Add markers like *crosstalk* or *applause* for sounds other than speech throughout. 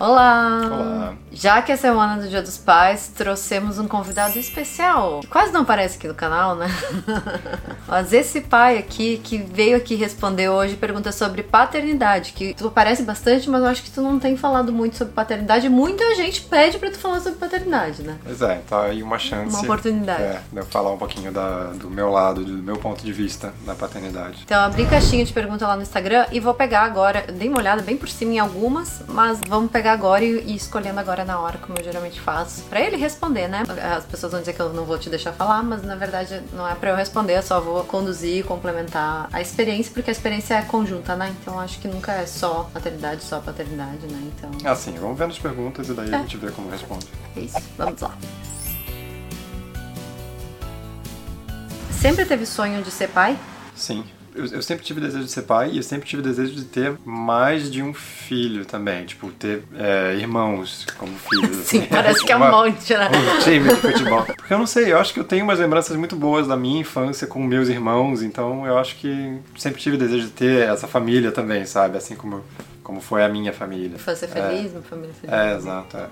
Olá! Olá. Já que é semana do Dia dos Pais, trouxemos um convidado especial. que Quase não aparece aqui no canal, né? *laughs* Mas esse pai aqui que veio aqui responder hoje pergunta sobre paternidade, que tu aparece bastante, mas eu acho que tu não tem falado muito sobre paternidade. Muita gente pede pra tu falar sobre paternidade, né? Pois é, tá aí uma chance. Uma oportunidade. É, de eu falar um pouquinho da- do meu lado, do meu ponto de vista da paternidade. Então, abri caixinha de pergunta lá no Instagram e vou pegar agora. Eu dei uma olhada bem por cima em algumas, mas vamos pegar agora e, e escolhendo agora na hora, como eu geralmente faço. Pra ele responder, né? As pessoas vão dizer que eu não vou te deixar falar, mas na verdade não é pra eu responder, eu só vou conduzir e complementar a experiência, porque a experiência é conjunta, né? Então acho que nunca é só maternidade, só paternidade, né? Então Assim, vamos vendo as perguntas e daí É. a gente vê como responde. é isso. Vamos lá. Sempre teve sonho de ser pai? Sim. Eu, eu sempre tive desejo de ser pai e eu sempre tive desejo de ter mais de um filho também. Tipo, ter é, irmãos como filhos. *laughs* Sim, assim. parece que é um *laughs* monte, né? um time de futebol. Porque eu não sei, eu acho que eu tenho umas lembranças muito boas da minha infância com meus irmãos, então eu acho que sempre tive desejo de ter essa família também, sabe? Assim como, como foi a minha família. Infância feliz, uma família feliz. É, exato. é.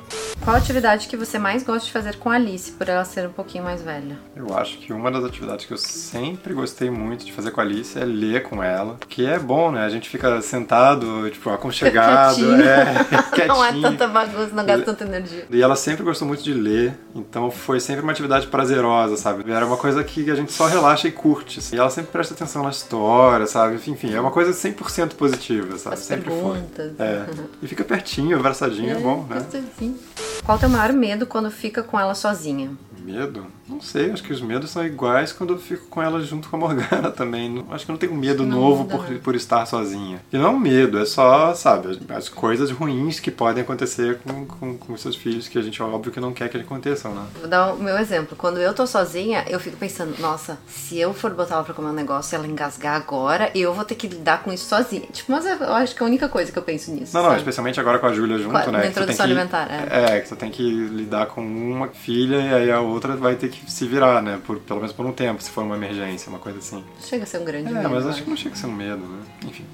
Qual atividade que você mais gosta de fazer com a Alice, por ela ser um pouquinho mais velha? Eu acho que uma das atividades que eu sempre gostei muito de fazer com a Alice é ler com ela. Que é bom, né? A gente fica sentado, tipo, aconchegado. Quietinho. É, *laughs* quietinho. Não é tanta bagunça, não gasta tanta energia. E ela sempre gostou muito de ler, então foi sempre uma atividade prazerosa, sabe? Era uma coisa que a gente só relaxa e curte. assim. E ela sempre presta atenção na história, sabe? Enfim, é uma coisa 100% positiva, sabe? As sempre perguntas. foi. É. E fica pertinho, abraçadinho, é, bom, né? gostosinho. Qual o teu maior medo quando fica com ela sozinha? Medo? Não sei, acho que os medos são iguais quando eu fico com ela junto com a Morgana *laughs* também. Não- Acho que eu não tenho medo Não novo muda, por, por estar sozinha. E não é um medo, é só, sabe, as, as coisas ruins que podem acontecer com, com, com seus filhos, que a gente, óbvio, que não quer que aconteçam, né? Vou dar o meu exemplo. Quando eu tô sozinha, eu fico pensando, nossa, se eu for botar ela pra comer um negócio e ela engasgar agora, eu vou ter que lidar com isso sozinha. Tipo, mas eu acho que é a única coisa que eu penso nisso. Não, não, sabe? especialmente agora com a Júlia junto, Com a- né? introdução que- alimentar, é. É, que tu tem que lidar com uma filha e aí a outra vai ter que se virar, né? Por, pelo menos por um tempo, se for uma emergência, uma coisa assim. Chega a ser um grande É, medo. mas acho que não chega a ser um medo, né? Enfim.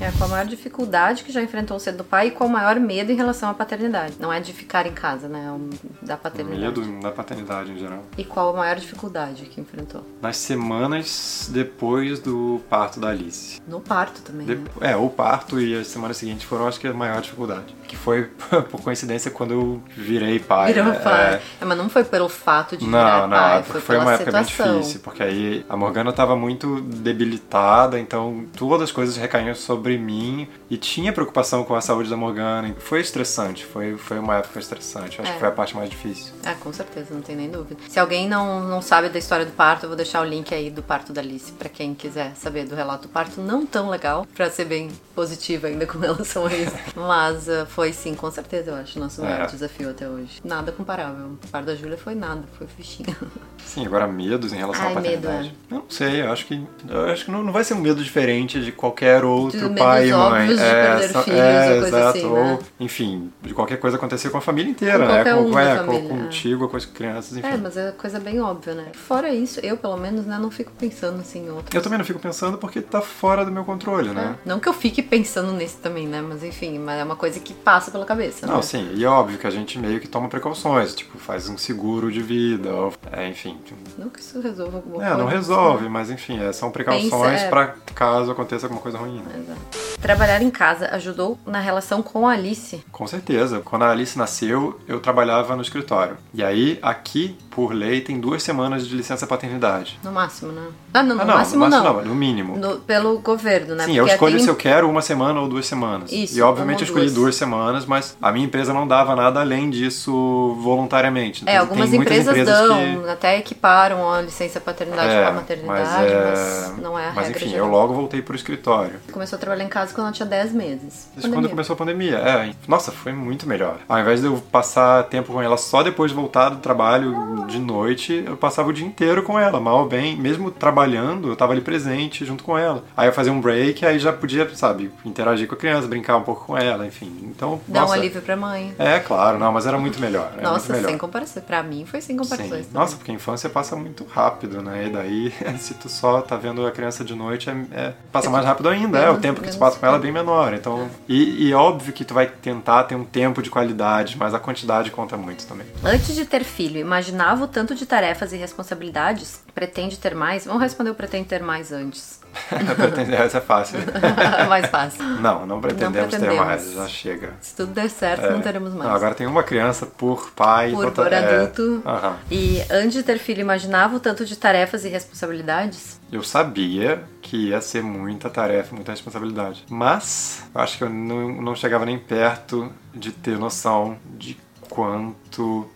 É, qual a maior dificuldade que já enfrentou cedo do pai e qual o maior medo em relação à paternidade? Não é de ficar em casa, né? É um- da paternidade. Medo da paternidade em geral. E qual a maior dificuldade que enfrentou? Nas semanas depois do parto da Alice. No parto também. De- né? É, o parto e as semanas seguintes foram, acho que, a maior dificuldade. Que foi, *laughs* por coincidência, quando eu virei pai. Virou né? pai. É, É, mas não foi pelo fato de virar Não, não, pai, é foi foi uma época bem difícil, porque aí a Morgana tava muito debilitada, então todas as coisas recaíam sobre mim e tinha preocupação com a saúde da Morgana. Foi estressante, foi, foi uma época estressante, acho É. que foi a parte mais difícil. É, com certeza, não tem nem dúvida. Se alguém não, não sabe da história do parto, eu vou deixar o link aí do parto da Alice pra quem quiser saber do relato do parto. Não tão legal, pra ser bem positiva ainda *laughs* com relação a isso. Mas ah, foi sim, com certeza, eu acho, nosso maior É. desafio até hoje. Nada comparável. O parto da Júlia foi nada, foi fichinha. *laughs* Sim, agora medos em relação Ai, à medo, paternidade. Eu não sei, eu acho que eu acho que não, não vai ser um medo diferente de qualquer outro medos pai e mãe. de perder só- filhos é, coisa exato. assim, né? Ou, enfim, de qualquer coisa acontecer com a família inteira, Com né? um com, da é, família, com, é. contigo, com as crianças, enfim. É, mas é coisa bem óbvia, né? Fora isso, eu pelo menos, né, não fico pensando assim em outras. Eu também não fico pensando porque tá fora do meu controle, né? Não que eu fique pensando nisso também, né? Mas enfim, mas é uma coisa que passa pela cabeça, Não, né? sim, e é óbvio que a gente meio que toma precauções, tipo, faz um seguro de vida, ou, é, enfim. Não que isso resolva alguma É, coisa. não resolve, mas enfim, é, são precauções é. pra caso aconteça alguma coisa ruim. né? Exato. Trabalhar em casa ajudou na relação com a Alice. Com certeza. Quando a Alice nasceu, eu trabalhava no escritório. E aí, aqui, por lei, tem duas semanas de licença paternidade. No máximo, né? Ah, não, no ah, não, máximo no não. máximo não, no mínimo. No- pelo governo, né? Sim, eu Porque escolho tem- se eu quero uma semana ou duas semanas. Isso, e obviamente eu escolhi duas. duas semanas, mas a minha empresa não dava nada além disso voluntariamente. É, algumas muitas empresas, dão, que- até equiparam a licença paternidade É, com a maternidade, mas, não é a Mas regra enfim, geral. eu logo voltei pro escritório. Começou a trabalhar em casa quando ela tinha 10 meses. Isso Pandemia. quando começou a pandemia. É, nossa, foi muito melhor. Ao invés de eu passar tempo com ela só depois de voltar do trabalho de noite, eu passava o dia inteiro com ela, mal ou bem. Mesmo trabalhando, eu tava ali presente junto com ela. Aí eu fazia um break, aí já podia, sabe, interagir com a criança, brincar um pouco com ela, enfim. Então, Dá nossa, um alívio pra mãe. É, claro, não, mas era muito melhor. Era Nossa, muito melhor. sem comparação. Pra mim foi sem comparações. Sim. Nossa, porque a infância passa muito rápido, né? E daí, *laughs* se tu só tá vendo a criança de noite, é, é- passa mais rápido ainda. É, o tempo que tu passa com ela bem menor. Então, e, e óbvio que tu vai tentar ter um tempo de qualidade, mas a quantidade conta muito também. Antes de ter filho, imaginava o tanto de tarefas e responsabilidades? Pretende ter mais? Vamos responder o pretende ter mais antes. *laughs* Essa é fácil. *laughs* mais fácil. Não, não pretendemos, não pretendemos, ter mais, já chega. Se tudo der certo, é. não teremos mais. Não, agora tem uma criança por pai. Por, por é... adulto. Uhum. E antes de ter filho, imaginava o tanto de tarefas e responsabilidades? Eu sabia que ia ser muita tarefa, muita responsabilidade. Mas acho que eu não, não chegava nem perto de ter noção de quanto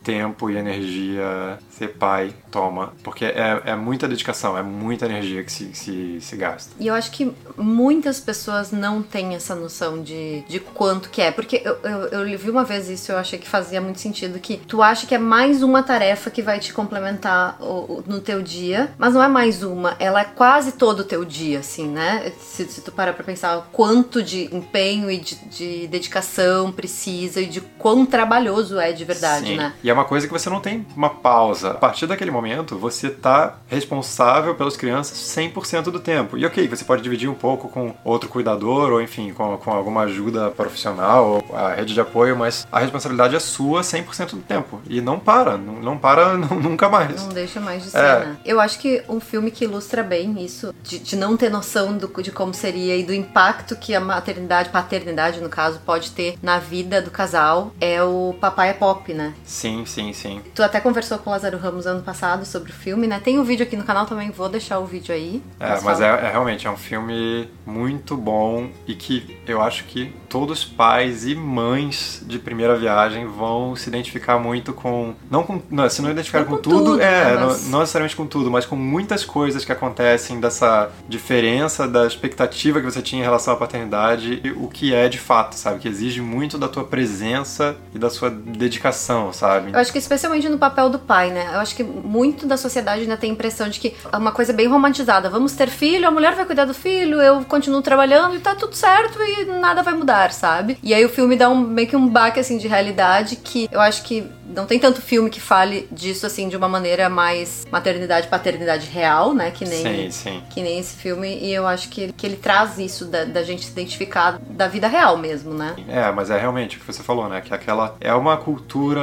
tempo e energia ser pai toma. Porque é, é muita dedicação, é muita energia que se, se, se gasta. E eu acho que muitas pessoas não têm essa noção de, de quanto que é. Porque eu, eu, eu vi uma vez isso eu achei que fazia muito sentido. Que tu acha que é mais uma tarefa que vai te complementar o, o, no teu dia, mas não é mais uma. Ela é quase todo o teu dia, assim, né? Se, se tu parar pra pensar o quanto de empenho e de, de dedicação precisa e de quão trabalhoso é de verdade, Sim. né? E é uma coisa que você não tem uma pausa. A partir daquele momento, você tá responsável pelas crianças 100% do tempo. E ok, você pode dividir um pouco com outro cuidador, ou enfim, com, com alguma ajuda profissional, ou a rede de apoio, mas a responsabilidade é sua 100% do tempo. E não para, não, não para *laughs* nunca mais. Não deixa mais de ser, é. né? Eu acho que um filme que ilustra bem isso, de, de não ter noção do, de como seria e do impacto que a maternidade, paternidade no caso, pode ter na vida do casal, é o Papai é Pop, né? Sim, sim, sim. Tu até conversou com o Lázaro Ramos ano passado sobre o filme, né? Tem um vídeo aqui no canal também, vou deixar o vídeo aí. É, mas é, é, realmente é um filme muito bom e que eu acho que todos pais e mães de primeira viagem vão se identificar muito com. Não com. Não, se não identificar com, com, tudo, tudo é, né, não, não, necessariamente com tudo, mas com muitas coisas que acontecem dessa diferença da expectativa que você tinha em relação à paternidade e o que é de fato, sabe? Que exige muito da tua presença e da sua dedicação, sabe? Eu acho que especialmente no papel do pai, né? Eu acho que muito da sociedade ainda tem a impressão de que é uma coisa bem romantizada. Vamos ter filho, a mulher vai cuidar do filho, eu continuo trabalhando e tá tudo certo e nada vai mudar, sabe? E aí o filme dá um, meio que um baque assim de realidade que eu acho que não tem tanto filme que fale disso assim de uma maneira mais maternidade, paternidade real, né? Que nem, sim, sim. Que nem esse filme. E eu acho que, que ele traz isso da, da gente se identificar da vida real mesmo, né? É, mas é realmente o que você falou, né? Que aquela é uma cultura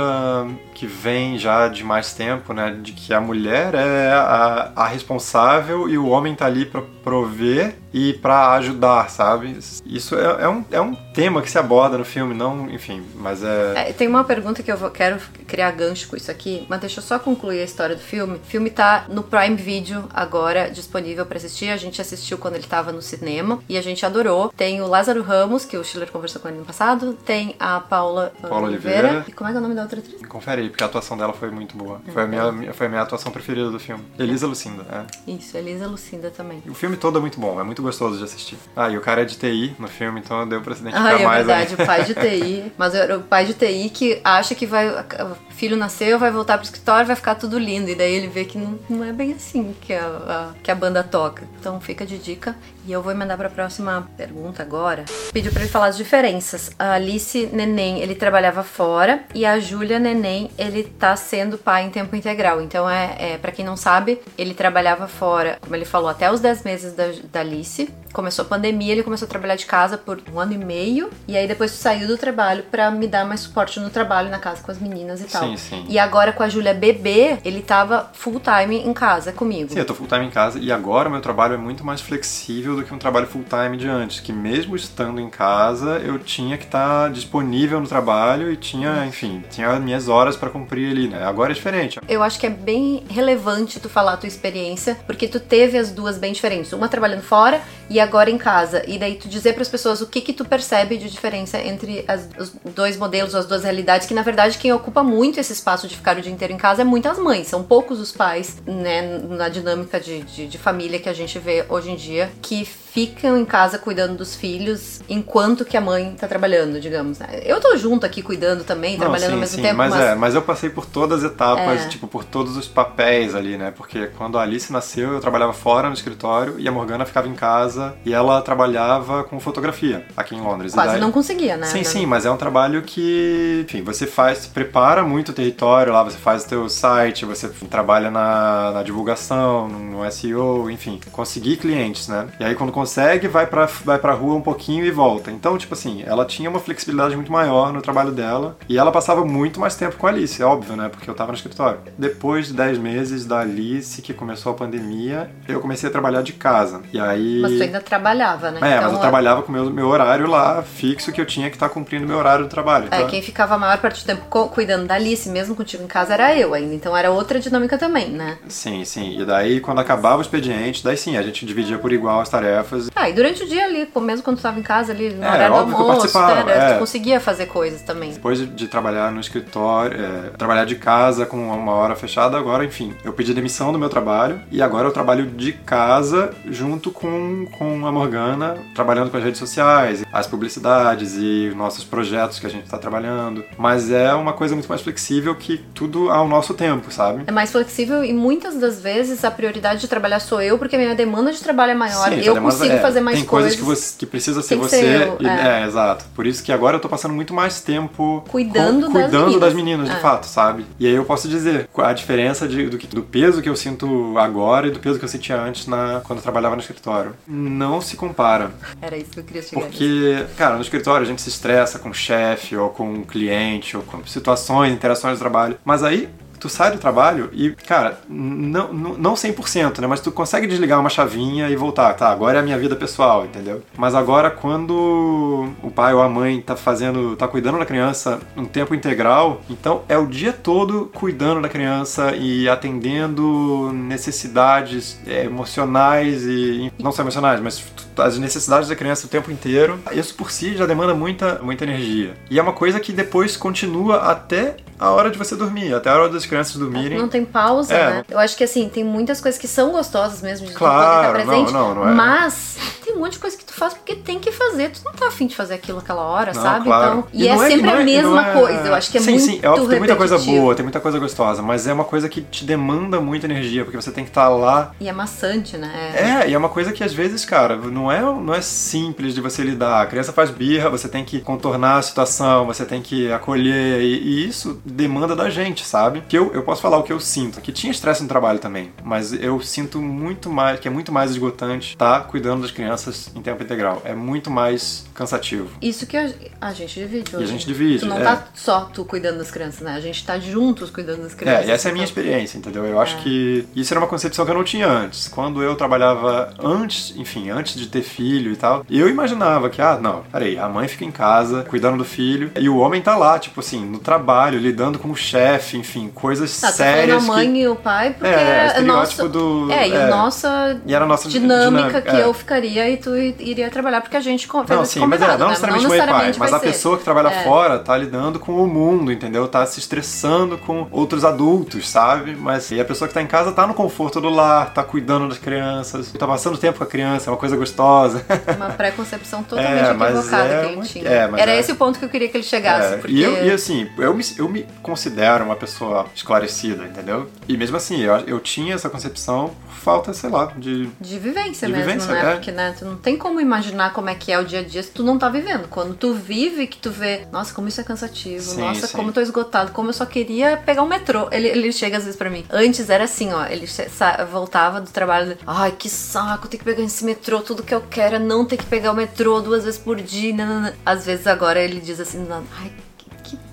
que vem já de mais tempo, né? De que a mulher é a, a responsável e o homem tá ali para prover e para ajudar, sabe? Isso é, é, um, é um tema que se aborda no filme, não, enfim, mas é... é... Tem uma pergunta que eu vou, quero criar gancho com isso aqui, mas deixa eu só concluir a história do filme. O filme tá no Prime Video agora, disponível para assistir. A gente assistiu quando ele tava no cinema e a gente adorou. Tem o Lázaro Ramos, que o Schiller conversou com ele no passado, tem a Paula, Paula Oliveira. Oliveira. E como é que é o nome da outra atriz? Confere aí, porque a atuação dela foi muito boa. Foi, a minha, foi a minha atuação preferida do filme. Elisa Lucinda, é. Isso, Elisa Lucinda também. O filme todo é muito bom, é muito gostoso de assistir. Ah, e o cara é de TI no filme, então deu pra se identificar ah, é verdade, o pai de TI. Mas o pai de TI que acha que vai. O filho nasceu, vai voltar pro escritório, vai ficar tudo lindo. E daí ele vê que não, não é bem assim que a, a, que a banda toca. Então fica de dica. E eu vou emendar pra próxima pergunta agora. Pediu pra ele falar as diferenças. A Alice Neném, ele trabalhava fora. E a Júlia Neném, ele tá sendo pai em tempo integral. Então, é, é para quem não sabe, ele trabalhava fora, como ele falou, até os 10 meses da, da Alice começou a pandemia, ele começou a trabalhar de casa por um ano e meio. E aí depois saiu do trabalho para me dar mais suporte no trabalho, na casa com as meninas e tal. Sim, sim. E agora com a Júlia bebê, ele tava full time em casa comigo. Sim, eu tô full time em casa e agora o meu trabalho é muito mais flexível do que um trabalho full time de antes. Que mesmo estando em casa, eu tinha que estar tá disponível no trabalho e tinha, enfim, tinha minhas horas para cumprir ali, né? Agora é diferente. Eu acho que é bem relevante tu falar a tua experiência, porque tu teve as duas bem diferentes. Uma trabalhando fora e agora em casa. E daí tu dizer para as pessoas o que que tu percebe de diferença entre as, os dois modelos, as duas realidades, que na verdade quem ocupa muito esse espaço de ficar o dia inteiro em casa é muitas mães. São poucos os pais, né, na dinâmica de, de, de família que a gente vê hoje em dia, que ficam em casa cuidando dos filhos enquanto que a mãe tá trabalhando, digamos. Eu tô junto aqui cuidando também, Não, trabalhando sim, ao mesmo sim, tempo. Mas, mas... É, mas eu passei por todas as etapas, é. tipo, por todos os papéis ali, né? Porque quando a Alice nasceu, eu trabalhava fora no escritório e a Morgana ficava em casa e ela trabalhava com fotografia aqui em Londres. Quase daí... não conseguia, né? Sim, sim, mas é um trabalho que, enfim, você faz, prepara muito o território lá, você faz o teu site, você trabalha na, na divulgação, no SEO, enfim, conseguir clientes, né? E aí quando consegue, vai pra, vai pra rua um pouquinho e volta. Então, tipo assim, ela tinha uma flexibilidade muito maior no trabalho dela e ela passava muito mais tempo com a Alice, é óbvio, né? Porque eu tava no escritório. Depois de 10 meses da Alice, que começou a pandemia, eu comecei a trabalhar de casa. E aí. Mas tu ainda trabalhava, né? É, então, mas eu trabalhava com o meu, meu horário lá fixo que eu tinha que estar tá cumprindo meu horário do trabalho. É, então... quem ficava a maior parte do tempo cuidando da Alice, mesmo contigo em casa, era eu ainda. Então era outra dinâmica também, né? Sim, sim. E daí, quando acabava o expediente, daí sim, a gente dividia por igual as tarefas. Ah, e durante o dia ali, mesmo quando tu tava em casa ali, no é, horário do almoço, era, é. tu conseguia fazer coisas também. Depois de, de trabalhar no escritório, é, trabalhar de casa com uma hora fechada, agora, enfim, eu pedi demissão do meu trabalho e agora eu trabalho de casa junto com, com a Morgana, trabalhando com as redes sociais, as publicidades e nossos projetos que a gente está trabalhando. Mas é uma coisa muito mais flexível que tudo ao nosso tempo, sabe? É mais flexível e muitas das vezes a prioridade de trabalhar sou eu, porque a minha demanda de trabalho é maior. Sim, eu consigo é, fazer mais tem coisas. Tem coisas que, você, que precisa ser você. Ser eu, é. é. exato. Por isso que agora eu tô passando muito mais tempo cuidando, com, cuidando das meninas, das meninas de é. fato, sabe? E aí eu posso dizer a diferença de, do, do, peso que eu sinto agora e do peso que eu sentia antes na, quando eu trabalhava no escritório. Não se compara. Era isso que eu queria chegar. Porque, cara, no escritório a gente se estressa com o chefe ou com o cliente ou com situações, interações de trabalho. Mas aí tu sai do trabalho e, cara, não, não 100%, né? Mas tu consegue desligar uma chavinha e voltar. Tá, agora é a minha vida pessoal, entendeu? Mas agora, quando o pai ou a mãe tá fazendo, tá cuidando da criança um tempo integral, então é o dia todo cuidando da criança e atendendo necessidades é, emocionais e não só emocionais, mas as necessidades da criança o tempo inteiro. Isso por si já demanda muita, muita energia. E é uma coisa que depois continua até a hora de você dormir, até a hora das crianças dormirem. Não tem pausa, é. né? Eu acho que assim, tem muitas coisas que são gostosas mesmo de claro, estar presente. Não, não, não é. Mas tem um monte de coisa que tu faz porque tem que fazer. Tu não tá afim de fazer aquilo aquela hora, não, sabe? Claro. Então, e, e é sempre é, a mesma é... coisa. Eu acho que é sim, muito Sim, é óbvio, tem muita coisa boa, tem muita coisa gostosa, mas é uma coisa que te demanda muita energia, porque você tem que estar tá lá. E é maçante, né? É, e é uma coisa que às vezes, cara, não é, não é simples de você lidar. A criança faz birra, você tem que contornar a situação, você tem que acolher, e, e isso demanda da gente, sabe? Que eu, eu posso falar o que eu sinto, que tinha estresse no trabalho também, mas eu sinto muito mais, que é muito mais esgotante estar tá cuidando das crianças em tempo integral. É muito mais cansativo. Isso que a, a gente divide hoje. E a gente divide. Tu não é. tá só tu cuidando das crianças, né? A gente tá juntos cuidando das crianças. É, e essa é a minha experiência, entendeu? Eu acho é. que isso era uma concepção que eu não tinha antes. Quando eu trabalhava antes, enfim, antes de ter filho e tal, eu imaginava que, ah, não, peraí, a mãe fica em casa cuidando do filho e o homem tá lá, tipo assim, no trabalho, lidando com o chefe, enfim, coisas tá, sérias. a mãe que... e o pai, porque é, é, nosso... do. É, e é, nossa, e era a nossa dinâmica, dinâmica que é. eu ficaria e tu iria trabalhar, porque a gente fez não, sim, mas é, não né? necessariamente mãe e pai, mas a ser. pessoa que trabalha é. fora tá lidando com o mundo, entendeu? Tá se estressando com outros adultos, sabe? Mas e a pessoa que tá em casa tá no conforto do lar, tá cuidando das crianças, tá passando tempo com a criança, é uma coisa gostosa. Uma pré-concepção *laughs* totalmente é, equivocada é que ele tinha. É, Era é. esse o ponto que eu queria que ele chegasse. É, porque... E, eu, e assim, eu me, eu me considero uma pessoa esclarecida, entendeu? E mesmo assim, eu, eu tinha essa concepção por falta, sei lá, de. De vivência de mesmo, vivência, né? Porque, né, tu não tem como imaginar como é que é o dia a dia se tu não tá vivendo. Quando tu vive, que tu vê, nossa, como isso é cansativo, sim, nossa, sim. como eu tô esgotado, como eu só queria pegar o metrô. Ele, ele chega às vezes pra mim. Antes era assim, ó, ele voltava do trabalho, ai, que saco, ter que pegar esse metrô, tudo que eu quero é não ter que pegar o metrô duas vezes por dia. Nanana. Às vezes agora ele diz assim, ai,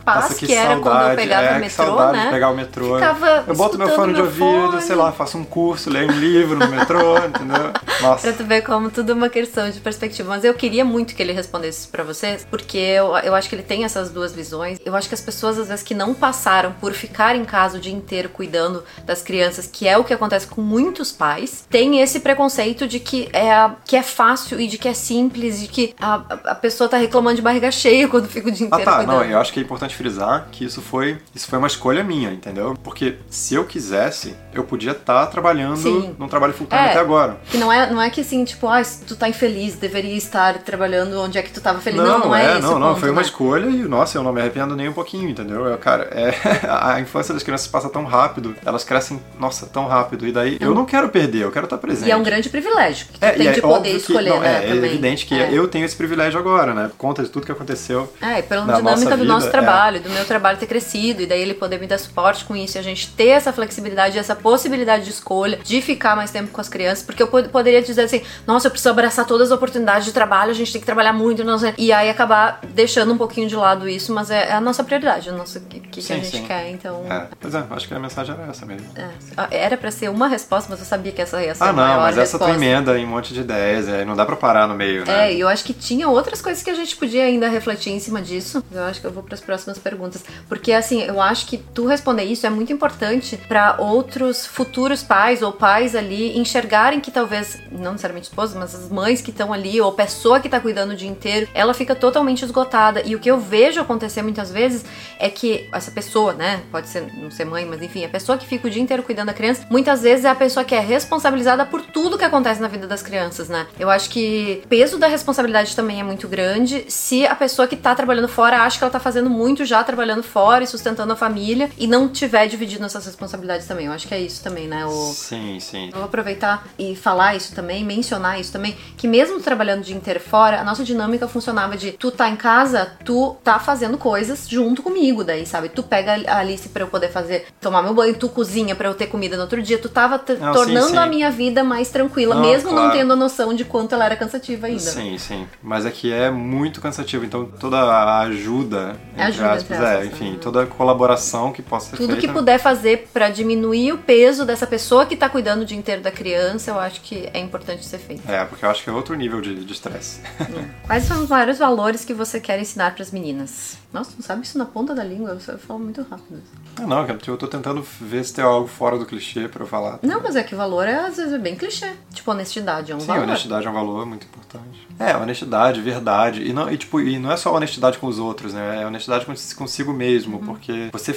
paz Nossa, que, que, era quando eu pegava é, o metrô, saudade né? de pegar o metrô. Ficava eu boto meu fone de ouvido, fone. sei lá, faço um curso, leio um livro no metrô, *laughs* entendeu? Nossa. Pra tu ver como tudo é uma questão de perspectiva. Mas eu queria muito que ele respondesse pra vocês, porque eu, eu acho que ele tem essas duas visões. Eu acho que as pessoas, às vezes, que não passaram por ficar em casa o dia inteiro cuidando das crianças, que é o que acontece com muitos pais, tem esse preconceito de que é, que é fácil e de que é simples, de que a, a pessoa tá reclamando de barriga cheia quando fica o dia inteiro ah, tá. cuidando. Não, eu acho que é importante frisar que isso foi, isso foi uma escolha minha, entendeu? Porque se eu quisesse, eu podia estar tá trabalhando Sim. num trabalho full time é, até agora. Que não é, não é que assim, tipo, ah, tu tá infeliz, deveria estar trabalhando onde é que tu tava feliz. Não, não, não é, é Não, não, ponto, foi uma né? escolha e, nossa, eu não me arrependo nem um pouquinho, entendeu? Eu, cara, é, *laughs* a infância das crianças passa tão rápido, elas crescem, nossa, tão rápido. E daí, eu não quero perder, eu quero estar presente. E é um grande privilégio que tu é, tem é de poder escolher, que, não, né? É, é evidente que eu tenho esse privilégio agora, né? Por conta de tudo que aconteceu. É, e pela dinâmica do nosso vida, trabalho trabalho, do meu trabalho ter crescido, e daí ele poder me dar suporte com isso, e a gente ter essa flexibilidade, essa possibilidade de escolha, de ficar mais tempo com as crianças, porque eu poderia dizer assim, nossa, eu preciso abraçar todas as oportunidades de trabalho, a gente tem que trabalhar muito, não sei. E aí acabar deixando um pouquinho de lado isso, mas é, é a nossa prioridade, o nosso que, que, sim, a gente sim. quer, então. É. Pois é, acho que a mensagem era essa mesmo. É. Ah, era pra ser uma resposta, mas eu sabia que essa ia ser Ah, não, mas essa resposta. tu emenda em um monte de ideias, aí não dá pra parar no meio, né? É, e eu acho que tinha outras coisas que a gente podia ainda refletir em cima disso. Eu acho que eu vou para as próximas perguntas. Porque, assim, eu acho que tu responder isso é muito importante para outros futuros pais ou pais ali enxergarem que talvez, não necessariamente esposas, mas as mães que estão ali, ou pessoa que tá cuidando o dia inteiro, ela fica totalmente esgotada. E o que eu vejo acontecer muitas vezes é que essa pessoa, né, pode ser, não ser mãe, mas enfim, a pessoa que fica o dia inteiro cuidando da criança, muitas vezes é a pessoa que é responsabilizada por tudo que acontece na vida das crianças, né? Eu acho que o peso da responsabilidade também é muito grande. Se a pessoa que tá trabalhando fora acha que ela tá fazendo muito já trabalhando fora e sustentando a família e não tiver dividindo essas responsabilidades também. Eu acho que é isso também, né? O... Sim, sim. Eu vou aproveitar e falar isso também, mencionar isso também, que mesmo trabalhando o dia inteiro fora, a nossa dinâmica funcionava de tu tá em casa, tu tá fazendo coisas junto comigo daí, sabe? Tu pega a Alice para eu poder fazer, tomar meu banho, tu cozinha para eu ter comida no outro dia, tu tava não, tornando sim, sim. a minha vida mais tranquila, não, mesmo claro. não tendo a noção de quanto ela era cansativa ainda. Sim, sim. Mas aqui é muito cansativo, então toda a ajuda, ajuda, aspas, é, enfim, toda a colaboração que possa ser Tudo feita. que puder fazer para diminuir o peso dessa pessoa que tá cuidando o dia inteiro da criança, eu acho que é importante ser feito. É, porque eu acho que é outro nível de estresse. É. Quais são os maiores valores que você quer ensinar para as meninas? Nossa, não sabe isso na ponta da língua? Eu falo muito rápido. Ah, não, eu tô tentando ver se tem algo fora do clichê pra eu falar. Não, mas é que valor é, às vezes, é bem clichê. Tipo, honestidade é um Sim, valor. Sim, honestidade é um valor muito importante. É, honestidade, verdade. E não, e, tipo, e não é só honestidade com os outros, né? É honestidade consigo mesmo. Uhum. Porque você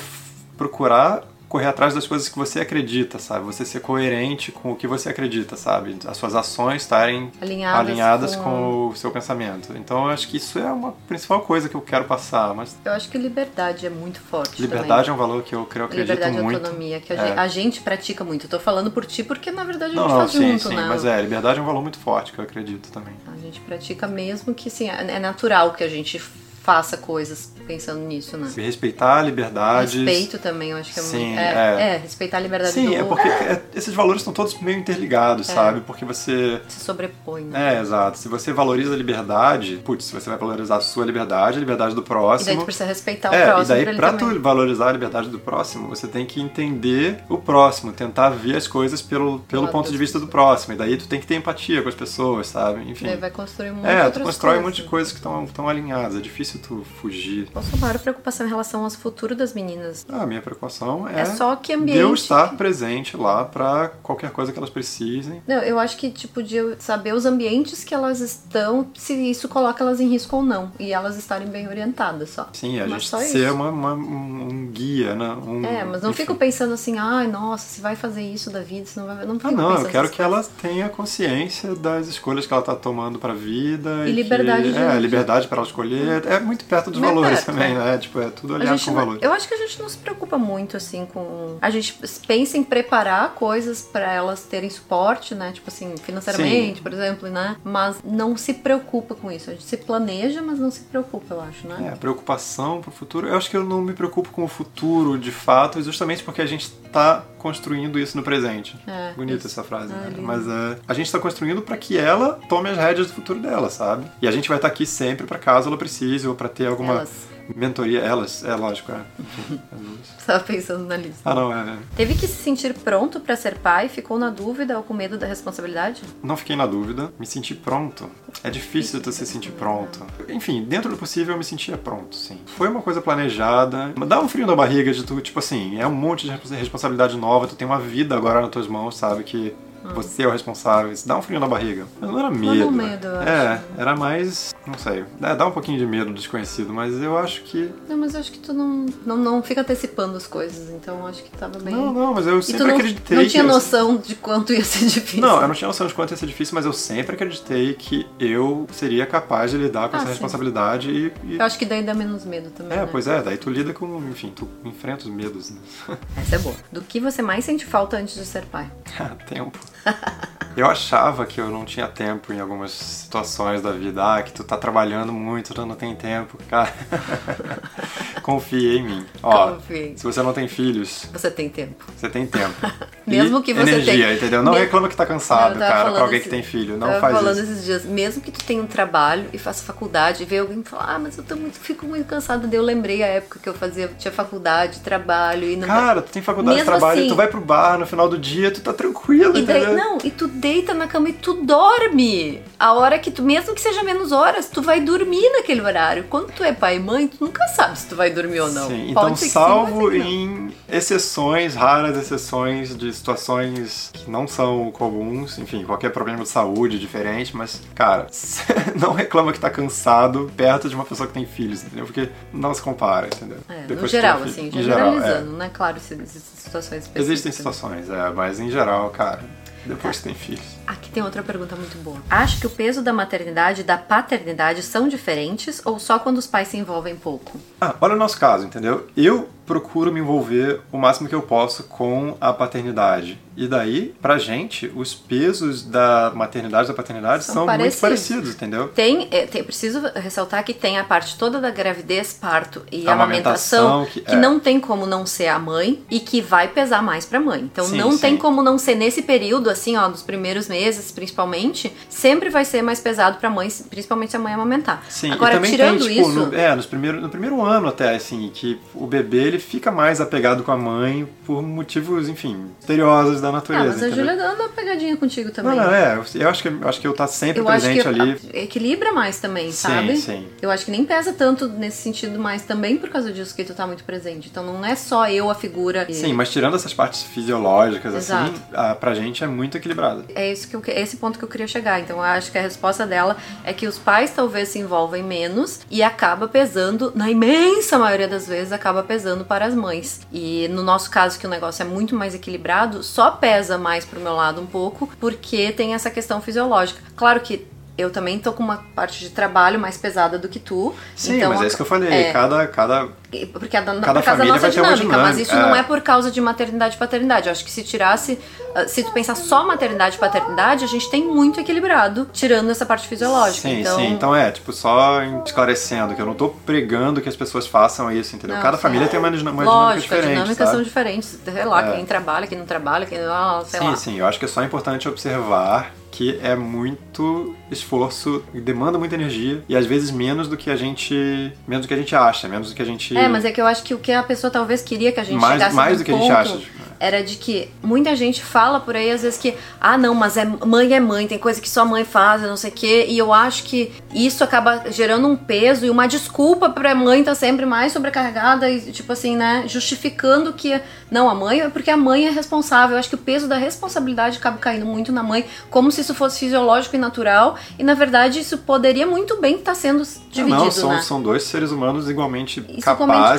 procurar correr atrás das coisas que você acredita, sabe? Você ser coerente com o que você acredita, sabe? As suas ações estarem alinhadas, alinhadas com... com... o seu pensamento. Então eu acho que isso é uma principal coisa que eu quero passar. Mas eu acho que liberdade é muito forte. Liberdade também. é um valor que eu, eu acredito liberdade muito. Liberdade e autonomia, que a, é. gente, a, gente, pratica muito. Eu tô falando por ti porque na verdade a gente não, faz sim, junto, sim, né? Mas é, liberdade é um valor muito forte que eu acredito também. A gente pratica mesmo que sim, é natural que a gente faça coisas pensando nisso, né? Respeitar a liberdade. Respeito também, eu acho que é Sim, muito. É, é, é respeitar a liberdade Sim, do é porque é, esses valores estão todos meio interligados, é. sabe? Porque você. Se sobrepõe, né? É, exato. Se você valoriza a liberdade, putz, você vai valorizar a sua liberdade, a liberdade do próximo. E daí tu precisa respeitar o é, próximo. E daí, pra, pra tu valorizar a liberdade do próximo, você tem que entender o próximo, tentar ver as coisas pelo, pelo ponto de vista do próximo. E daí tu tem que ter empatia com as pessoas, sabe? Enfim. E daí vai construir um monte É, tu constrói coisas. um monte de coisas que estão alinhadas. É difícil tu fugir. Qual a sua maior preocupação em relação ao futuro das meninas? Ah, a minha preocupação é, é só que ambiente. eu estar presente lá para qualquer coisa que elas precisem. Não, eu acho que, tipo, de saber os ambientes que elas estão, se isso coloca elas em risco ou não. E elas estarem bem orientadas só. Sim, a mas gente ser uma, uma, um, guia, né? Um, É, mas não enfim. fico pensando assim, ai, nossa, se vai fazer isso da vida, se não vai. Não Ah, não, eu quero que ela coisas. tenha consciência das escolhas que ela tá tomando pra vida. E liberdade que, de- É, liberdade para ela escolher. É muito perto dos valores perto, também, né? Tipo, é tudo gente com não- valores. eu acho que a gente não se preocupa muito assim com. A gente pensa em preparar coisas pra elas terem suporte, né? Tipo assim, financeiramente, por exemplo, né? Mas não se preocupa com isso. A gente se planeja, mas não se preocupa, eu acho, né? É, preocupação pro futuro. Eu acho que eu não me preocupo com o futuro de fato, justamente porque a gente tá construindo isso no presente. É, Bonita isso. essa frase, Ah, né? lindo. Mas é, a gente tá construindo pra que ela tome as rédeas do futuro dela, sabe? E a gente vai estar aqui sempre pra caso ela precise ou pra ter alguma Elas. mentoria. Elas, é lógico, é. Enfim, as duas. Tava pensando na lista. Ah, não, é. Teve que se sentir pronto pra ser pai? Ficou na dúvida ou com medo da responsabilidade? Não fiquei na dúvida, me senti pronto. É difícil tu se sentir pronto. Enfim, dentro do possível eu me sentia pronto, sim. Foi uma coisa planejada. Dá um frio na barriga de tu, tipo assim, é um monte de respons- responsabilidade nova, tu tem uma vida agora nas tuas mãos, sabe? Que você é o responsável. Isso dá um frio na barriga. Mas não era medo. Não, medo, eu É, acho. era mais. Não sei. É, dá um pouquinho de medo do desconhecido, mas eu acho que. Não, mas eu acho que tu não, não, não fica antecipando as coisas, então eu acho que tava bem. Não, não, mas eu sempre não, acreditei não tinha eu- noção de quanto ia ser *laughs* difícil. Não, eu não tinha noção de quanto ia ser difícil, mas eu sempre acreditei que eu seria capaz de lidar com Ah, essa sim. responsabilidade e. e- Eu acho que daí dá menos medo também. É, né? pois é, daí tu lida com, enfim, tu enfrenta os medos, né? *laughs* Essa é boa. Do que você mais sente falta antes de ser pai? Tempo. *laughs* Eu achava que eu não tinha tempo em algumas situações da vida. Ah, que tu tá trabalhando muito, tu não tem tempo. Cara, *laughs* confia em mim. Ó, Confia. se você não tem filhos, Você tem tempo. você tem tempo. *laughs* Mesmo que você energia, tenha- entendeu? Não Me- reclama que tá cansado, Eu cara, pra alguém esse- que tem filho. Não tava faz falando isso. esses dias, mesmo que tu tenha um trabalho e faça faculdade, e veio alguém falar, ah, mas eu tô muito, fico muito cansada. Daí eu lembrei a época que eu fazia, tinha faculdade, trabalho e não Cara, tu tem faculdade, Mesmo trabalho, assim- tu vai pro bar no final do dia, tu tá tranquilo, E daí, entendeu? não, e tu deita na cama e tu dorme. A hora que tu, mesmo que seja menos horas, tu vai dormir naquele horário. Quando tu é pai e mãe, tu nunca sabe se tu vai dormir ou não. Sim, Pode então sim, salvo pode ser que não. em exceções, raras exceções de situações que não são comuns, enfim, qualquer problema de saúde diferente, mas, cara, *laughs* não reclama que tá cansado perto de uma pessoa que tem filhos, entendeu? Porque não se compara, entendeu? É, no Depois que geral, assim. Em geral, é. generalizando, né? Claro, se- existem situações específicas. Existem situações, é, mas em geral, cara, depois tem filhos. Aqui tem outra pergunta muito boa. Acha que o peso da maternidade e da paternidade são diferentes ou só quando os pais se envolvem pouco? Ah, olha o nosso caso, entendeu? Eu procuro me envolver o máximo que eu posso com a paternidade. E daí, pra gente, os pesos da maternidade e da paternidade São são, muito parecidos. parecidos, entendeu? Tem, é, tem- preciso ressaltar que tem a parte toda da gravidez, parto e A amamentação, amamentação, que, que- é. não tem como não ser a mãe e que vai pesar mais pra mãe. Então Sim, não tem sim. como não ser nesse período, assim, ó, nos primeiros meses, principalmente, sempre vai ser mais pesado pra mãe, principalmente se a mãe amamentar. Sim, Agora, tirando tem, tipo, isso. no, é, nos primeiro, no primeiro ano até, assim, que o bebê ele fica mais apegado com a mãe por motivos, enfim, misteriosos da Ah, natureza. mas a? Júlia dá uma pegadinha contigo também. Não, não, é, eu acho que, eu acho que eu tá sempre Eu acho presente que ali. equilibra mais também, Sim, sabe? sim. Eu acho que nem pesa tanto nesse sentido, mas também por causa disso que tu tá muito presente. Então não é só eu a figura. Sim, mas tirando essas partes fisiológicas, Exato. assim, a, pra gente é muito equilibrado. É isso que eu, que- esse ponto que eu queria chegar. Então eu acho que a resposta dela é que os pais talvez se envolvem menos e acaba pesando, na imensa maioria das vezes, acaba pesando para as mães. E no nosso caso, que o negócio é muito mais equilibrado, só pesa mais pro meu lado um pouco, porque tem essa questão fisiológica. Claro que eu também tô com uma parte de trabalho mais pesada do que tu. Sim, então mas é a- isso que eu falei. é. Cada, cada Porque é da, Cada por causa da família nossa vai ter uma dinâmica, mas isso dinâmica, não é. é por causa de maternidade e paternidade. Eu acho que se tirasse, ah, se tu pensar só maternidade e paternidade, a gente tem muito equilibrado, tirando essa parte fisiológica. Sim, então, sim. Então é, tipo, só esclarecendo que eu não tô pregando que as pessoas façam isso, entendeu? Não, Cada sim. família tem uma, uma dinâmica lógico, as diferente, dinâmicas sabe? são diferentes. Sei lá, É. quem trabalha, quem não trabalha, quem ah, sei sim, lá. sim. Eu acho que é só importante observar que é muito esforço, demanda muita energia e às vezes menos do que a gente, menos do que a gente acha, menos do que a gente É, mas é que eu acho que o que a pessoa talvez queria que a gente Mais- chegasse mais do que a gente ponto acha, tipo, era de que muita gente fala por aí às vezes que ah não, mas é mãe é mãe, tem coisa que só mãe faz, não sei o quê, e eu acho que isso acaba gerando um peso e uma desculpa pra mãe estar sempre mais sobrecarregada e tipo assim, né, justificando que não a mãe é porque a mãe é responsável. Eu acho que o peso da responsabilidade acaba caindo muito na mãe, como se isso fosse fisiológico e natural, e na verdade isso poderia muito bem estar sendo dividido, não, são, né? são dois seres humanos igualmente capazes.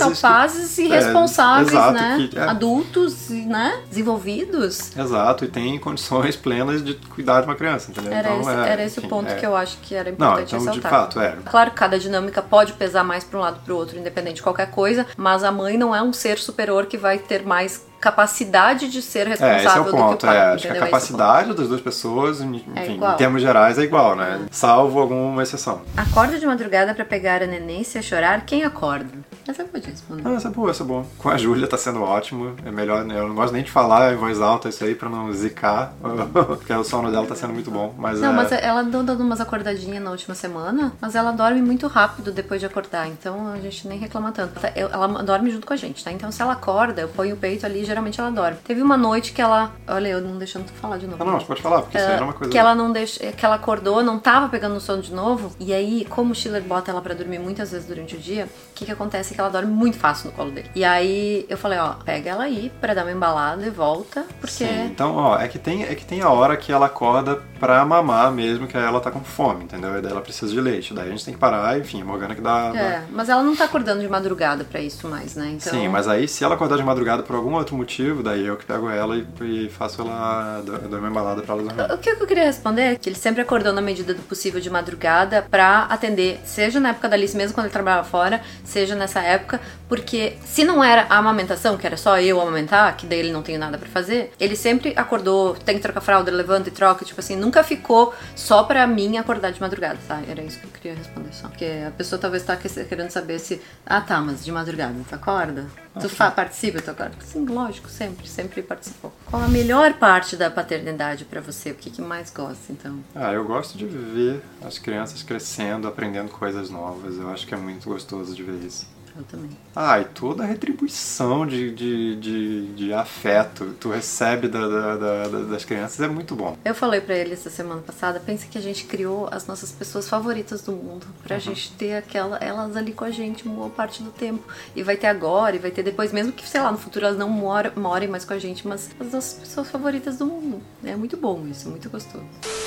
igualmente capazes e é, responsáveis, exato, né? que- é. Adultos, né? Desenvolvidos. exato, e tem condições plenas de cuidar de uma criança, entendeu? Era então, esse, é, era esse enfim, o ponto é. que eu acho que era Não, importante então de ressaltar. fato, é. Claro que cada dinâmica pode pesar mais para um lado para o outro, independente de qualquer coisa, mas a mãe não é um ser superior que vai ter mais capacidade de ser É, responsável esse é o do ponto. que o pai. é, acho que a é capacidade das duas pessoas, enfim, É em termos gerais, é igual, né? Salvo alguma exceção. ponto. Acorda de madrugada para pegar a neném se a chorar, quem acorda? Essa eu pode responder. Ah, essa é boa, essa é boa. Com a Júlia tá sendo ótimo. É melhor, né? Eu não gosto nem de falar em voz alta isso aí pra não zicar, *laughs* porque o sono dela tá sendo muito bom. Mas Não, é... mas ela andou dando umas acordadinhas na última semana, mas ela dorme muito rápido depois de acordar, então a gente nem reclama tanto. Ela dorme junto com a gente, tá? Então se ela acorda, eu ponho o peito ali, geralmente ela dorme. Teve uma noite que ela. Olha, eu não deixando tu falar de novo. Ah, não, você pode falar, porque isso aí é uma coisa. Que ela não deixa, que ela acordou, não tava pegando no sono de novo. E aí, como o Schiller bota ela pra dormir muitas vezes durante o dia, o que que acontece é que ela dorme muito fácil no colo dele. E aí eu falei, ó, pega ela aí pra dar uma embalada e volta, porque Sim, então, ó, é que, tem, é que tem a hora que ela acorda pra mamar mesmo, que aí ela tá com fome, entendeu? E daí ela precisa de leite. Daí a gente tem que parar, enfim, a Morgana que dá. dá- É, mas ela não tá acordando de madrugada pra isso mais, né? Então, Sim, mas aí se ela acordar de madrugada por algum outro outro motivo, daí eu que pego ela e, e faço ela, dou uma embalada pra ela dormir. O que eu queria responder é que ele sempre acordou na medida do possível de madrugada pra atender, seja na época da Alice, mesmo quando ele trabalhava fora, seja nessa época, porque se não era a amamentação, que era só eu amamentar, que daí ele não tem nada pra fazer, ele sempre acordou, tem que trocar fralda, levanta e troca, tipo assim, nunca ficou só pra mim acordar de madrugada, tá? Era isso que eu queria responder só. Porque a pessoa talvez tá que- querendo saber se, ah tá, mas de madrugada, tu acorda? Tu fa participa, tu acorda? Sim, lógico, sempre, sempre participou. Qual a melhor parte da paternidade pra você? O que, que mais gosta, então? Ah, eu gosto de ver as crianças crescendo, aprendendo coisas novas. Eu acho que é muito gostoso de ver isso. Eu também. Ah, e toda a retribuição de, de, de, de afeto que tu recebe da, da- da- da- das crianças é muito bom. Eu falei pra ele essa semana passada, pensa que a gente criou as nossas pessoas favoritas do mundo, pra gente ter aquela elas ali com a gente boa parte do tempo. E vai ter agora, e vai ter depois, mesmo que, sei lá, no futuro elas não moram, morem mais com a gente, mas as nossas pessoas favoritas do mundo. É muito bom isso, muito gostoso.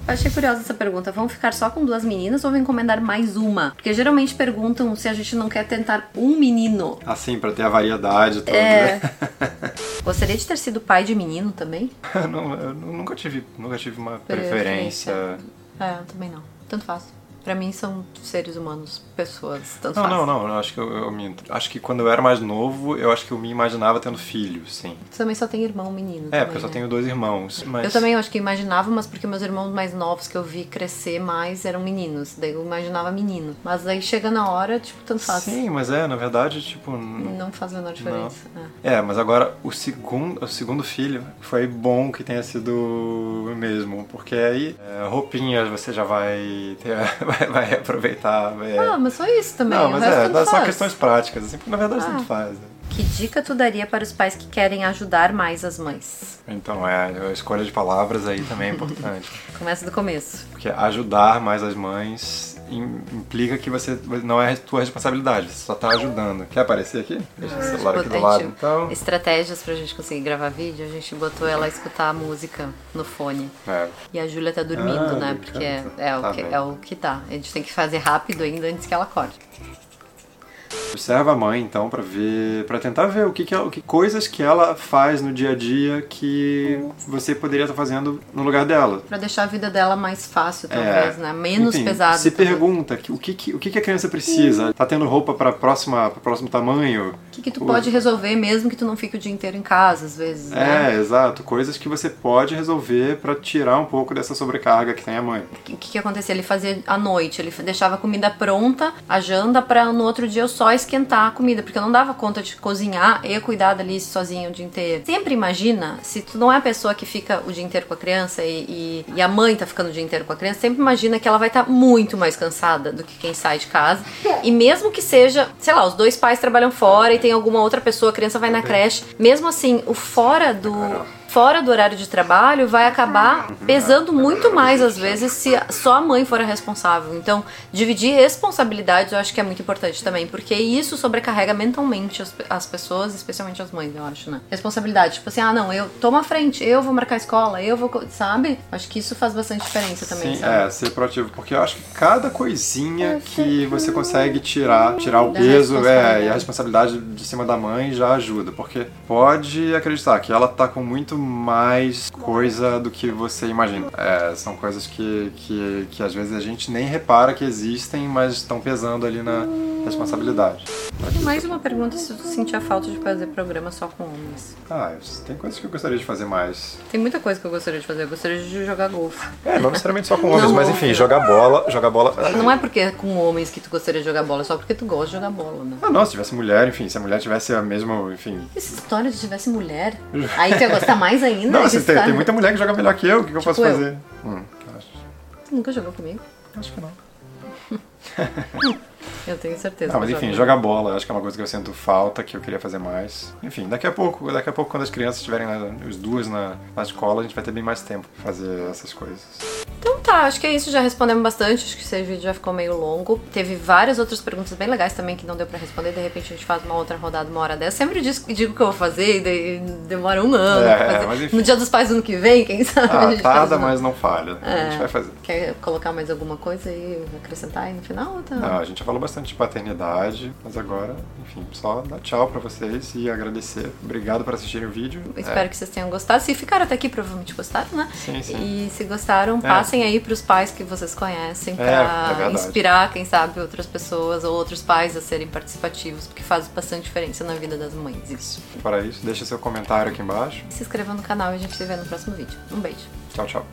Eu achei curiosa essa pergunta. Vão ficar só com duas meninas ou vão encomendar mais uma? Porque geralmente perguntam se a gente não quer tentar um menino. Assim, pra ter a variedade toda. É. *laughs* Gostaria de ter sido pai de menino também? não- eu nunca tive, nunca tive uma preferência. É, eu também não. Tanto faz. Pra mim são seres humanos, pessoas, tanto Não, faz. não, não. Eu acho que eu, eu minto. Acho que quando eu era mais novo, eu acho que eu me imaginava tendo filho, sim. Você também só tem irmão menino. É, também, porque eu só né? tenho dois irmãos. Mas... Eu também acho que imaginava, mas porque meus irmãos mais novos que eu vi crescer mais eram meninos. Daí eu imaginava menino. Mas aí chega na hora, tipo, tanto faz. Sim, mas é, na verdade, tipo. n- Não faz a menor diferença. É. É, mas agora o segundo, o segundo filho foi bom que tenha sido mesmo, porque aí é, roupinhas você já vai ter, *laughs* vai, vai aproveitar. é. Ah, mas só isso também. Não, o mas resto é, só faz. questões práticas, assim, porque na verdade Ah. tanto faz. né? Que dica tu daria para os pais que querem ajudar mais as mães? Então, é, a escolha de palavras aí também é importante. *laughs* Começa do começo. Porque ajudar mais as mães implica que você não é tua responsabilidade, você só tá ajudando. Quer aparecer aqui? Deixa o celular aqui do lado, então. Estratégias pra gente conseguir gravar vídeo, a gente botou ela escutar a música no fone. É. E a Júlia tá dormindo, Ah, né? Porque é, é o Tá que, bem. é o que tá. A gente tem que fazer rápido ainda antes que ela acorde. Observa a mãe, então, pra ver, para tentar ver o que, que, ela- o que coisas que ela faz no dia a dia que você poderia estar fazendo no lugar dela. Pra deixar a vida dela mais fácil, talvez, né? Menos É. Enfim, pesada. Se talvez. pergunta que- o que, que- o que, que a criança precisa. Tá tendo roupa para próxima, para próximo tamanho? Que, que tu pode resolver mesmo que tu não fique o dia inteiro em casa, às vezes, né? É, exato. Coisas que você pode resolver pra tirar um pouco dessa sobrecarga que tem a mãe. O que, que acontecia? Ele fazia à noite, ele deixava a comida pronta, a janta, pra no outro dia eu só esquentar a comida, porque eu não dava conta de cozinhar e cuidar dali sozinho o dia inteiro. Sempre imagina, se tu não é a pessoa que fica o dia inteiro com a criança e, e- e a mãe tá ficando o dia inteiro com a criança, sempre imagina que ela vai estar muito mais cansada do que quem sai de casa. E mesmo que seja, sei lá, os dois pais trabalham fora e tem alguma outra pessoa, a criança vai na creche, mesmo assim, o fora do fora do horário de trabalho vai acabar pesando muito mais às vezes se só a mãe for a responsável. Então, dividir responsabilidades eu acho que é muito importante também, porque isso sobrecarrega mentalmente as, as pessoas, especialmente as mães, eu acho, né? Responsabilidade, tipo assim, ah, não, eu tomo a frente, eu vou marcar a escola, eu vou, sabe? Acho que isso faz bastante diferença também, Sim, sabe? é, ser proativo, porque eu acho que cada coisinha que você consegue tirar, tirar o Da peso é, e a responsabilidade de cima da mãe já ajuda, porque pode acreditar que ela tá com muito mais coisa do que você imagina. É, são coisas que, que, que às vezes a gente nem repara que existem, mas estão pesando ali na responsabilidade. Mais uma pergunta se tu sentia falta de fazer programa só com homens. Ah, tem coisas que eu gostaria de fazer mais. Tem muita coisa que eu gostaria de fazer. Eu gostaria de jogar golfe. É, não necessariamente só com homens, Não, mas enfim, jogar bola, jogar bola. Não é porque é com homens que tu gostaria de jogar bola, é só porque tu gosta de jogar bola, né? Ah, não, se tivesse mulher, enfim, se a mulher tivesse a mesma, enfim. Essa história de tivesse mulher, *laughs* aí tu ia gostar mais ainda. Não, assim, tem, tem muita mulher que joga melhor que eu, o que, que eu posso Tipo eu. fazer? Hum, acho, nunca jogou comigo? acho que não. *laughs* Eu tenho certeza. Não, mas enfim, jogar bola, acho que é uma coisa que eu sinto falta, que eu queria fazer mais. Enfim, daqui a pouco, daqui a pouco quando as crianças estiverem, as duas na, na escola, a gente vai ter bem mais tempo pra fazer essas coisas. Então tá, acho que é isso, já respondemos bastante, acho que esse vídeo já ficou meio longo. Teve várias outras perguntas bem legais também que não deu pra responder, de repente a gente faz uma outra rodada uma hora dessa. Sempre digo, que eu vou fazer e demora um ano. É, mas enfim. no dia dos pais do ano que vem, quem *laughs* sabe? a Ah, faz tarda, uma- mas não falha. A É. gente vai fazer. Quer colocar mais alguma coisa e acrescentar aí no final? Tá? Não, a gente já falou bastante de paternidade, mas agora, enfim, só dar tchau pra vocês e agradecer. Obrigado por assistirem o vídeo. Eu Espero que vocês tenham gostado. Se ficaram até aqui, provavelmente gostaram, né? Sim, sim. E se gostaram, passem aí pros pais que vocês conhecem É, pra é inspirar, quem sabe, outras pessoas ou outros pais a serem participativos, porque faz bastante diferença na vida das mães isso. Para isso, deixa seu comentário aqui embaixo. Se inscreva no canal e a gente se vê no próximo vídeo. Um beijo. Tchau, tchau.